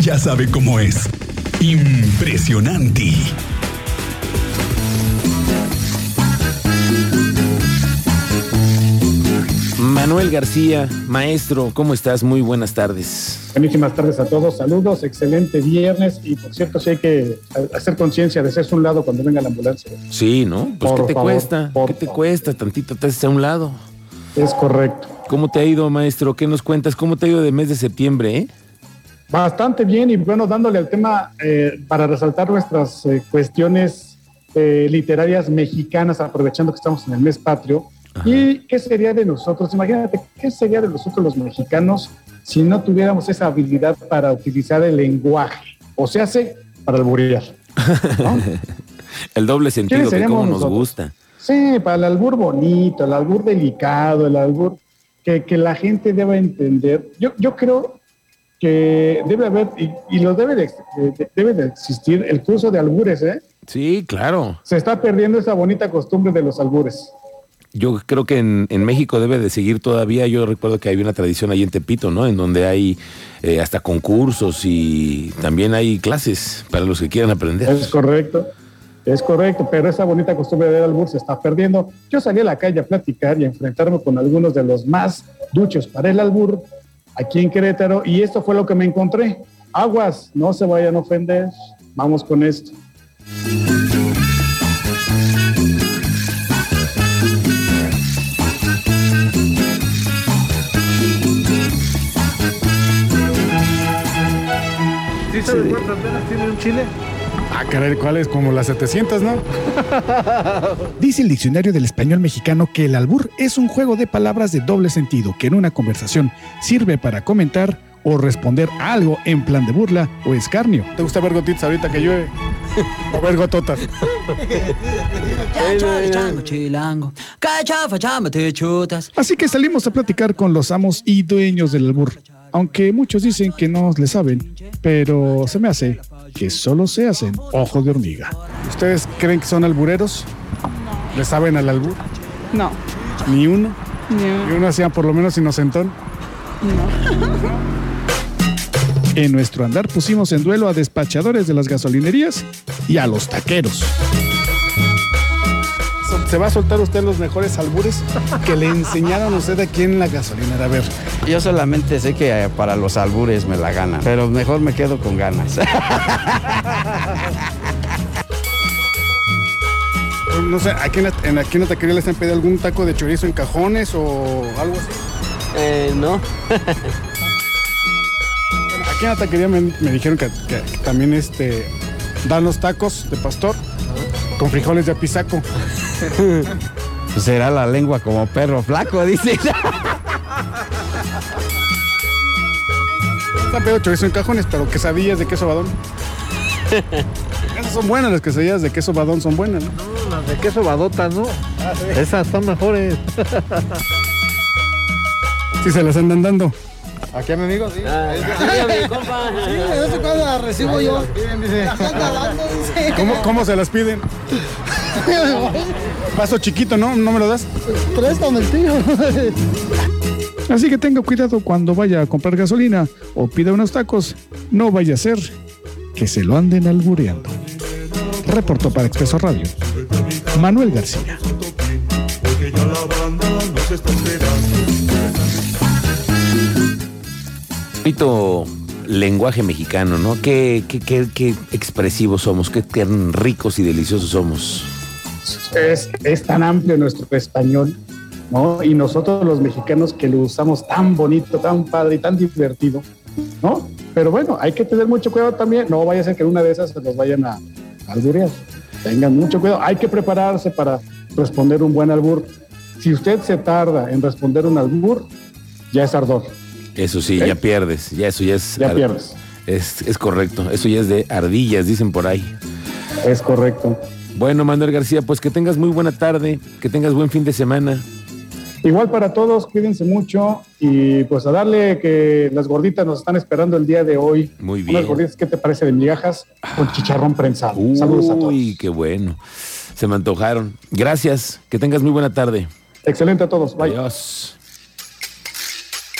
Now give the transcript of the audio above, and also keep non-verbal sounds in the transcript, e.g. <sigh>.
ya sabe cómo es. Impresionante. Manuel García, maestro, ¿cómo estás? Muy buenas tardes. Buenísimas tardes a todos, saludos, excelente viernes y por cierto, sí hay que hacer conciencia de hacerse un lado cuando venga la ambulancia. Sí, ¿no? Pues Por ¿qué te favor, cuesta? por ¿Qué te favor. cuesta? Tantito te haces a un lado. Es correcto. ¿Cómo te ha ido, maestro? ¿Qué nos cuentas? ¿Cómo te ha ido de mes de septiembre, eh? Bastante bien y bueno, dándole al tema eh, para resaltar nuestras eh, cuestiones eh, literarias mexicanas, aprovechando que estamos en el mes patrio. ¿Y qué sería de nosotros? Imagínate, ¿qué sería de nosotros los mexicanos si no tuviéramos esa habilidad para utilizar el lenguaje? O sea, hace para alburear. ¿no? <laughs> El doble sentido ¿Quiénes que como nos gusta. Sí, para el albur bonito, el albur delicado, el albur que, que la gente debe entender. Yo, yo creo que debe haber, y, y lo debe de, de- debe de existir, el curso de albures, ¿eh? Sí, claro. Se está perdiendo esa bonita costumbre de los albures. Yo creo que en, en México debe de seguir todavía. Yo recuerdo que hay una tradición ahí en Tepito, ¿no? En donde hay eh, hasta concursos y también hay clases para los que quieran aprender. Es correcto, es correcto, pero esa bonita costumbre del albur se está perdiendo. Yo salí a la calle a platicar y a enfrentarme con algunos de los más duchos para el albur aquí en Querétaro y esto fue lo que me encontré. Aguas, no se vayan a ofender. Vamos con esto. ¿Sí sabes cuántas venas tiene un chile? Ah, caray, ¿cuál es? Como las 700, ¿no? <laughs> Dice el diccionario del español mexicano que el albur es un juego de palabras de doble sentido que en una conversación sirve para comentar o responder a algo en plan de burla o escarnio. ¿Te gusta ver gotitas ahorita que llueve? O ver gototas. Chango chilango, cachafa chamba te chutas. Así que salimos a platicar con los amos y dueños del albur. Aunque muchos dicen que no le saben, pero se me hace que solo se hacen ojos de hormiga. ¿Ustedes creen que son albureros? ¿Le saben al albur? No. Ni uno. No. Y uno hacía por lo menos inocentón. En nuestro andar pusimos en duelo a despachadores de las gasolinerías y a los taqueros. ¿Se va a soltar usted los mejores albures que le enseñaron a usted aquí en la gasolinera? A ver, Yo solamente sé que eh, para los albures me la ganan, pero mejor me quedo con ganas. <laughs> no sé, ¿aquí en la, en, aquí en la taquería les han pedido algún taco de chorizo en cajones o algo así? Eh, no. Aquí en la taquería me, me dijeron que, que también este, dan los tacos de pastor con frijoles de apisaco. Pues <laughs> será la lengua como perro flaco, dice. Han pedido chorizo en cajones, pero quesadillas de queso badón. Esas son buenas, las quesadillas de queso badón son buenas, ¿no? No, las de queso badotas, ¿no? Esas son mejores. Sí, se las andan dando. ¿Aquí a mi amigo? Sí. recibo yo. ¿Cómo, cómo se las piden? <laughs> Paso chiquito, ¿no? ¿No me lo das? Préstame el tío. Así que tenga cuidado cuando vaya a comprar gasolina o pida unos tacos. No vaya a ser que se lo anden albureando. Reportó para Expreso Radio. Manuel García. Bonito lenguaje mexicano, ¿no? Qué, qué, qué, qué expresivos somos, qué tan ricos y deliciosos somos. Es, es tan amplio nuestro español, ¿no? Y nosotros los mexicanos que lo usamos tan bonito, tan padre y tan divertido, ¿no? Pero bueno, hay que tener mucho cuidado también. No vaya a ser que una de esas se los vayan a alburear. Tengan mucho cuidado. Hay que prepararse para responder un buen albur. Si usted se tarda en responder un albur, ya es ardor. Eso sí, ya pierdes, ya eso ya es... Ya pierdes. Es, es correcto, eso ya es de ardillas, dicen por ahí. Es correcto. Bueno, Manuel García, pues que tengas muy buena tarde, que tengas buen fin de semana. Igual para todos, cuídense mucho y pues a darle que las gorditas nos están esperando el día de hoy. Muy bien. Unas gorditas, ¿qué te parece de migajas con chicharrón prensado? Saludos a todos. Uy, qué bueno. Se me antojaron. Gracias, que tengas muy buena tarde. Excelente a todos. Bye. Adiós.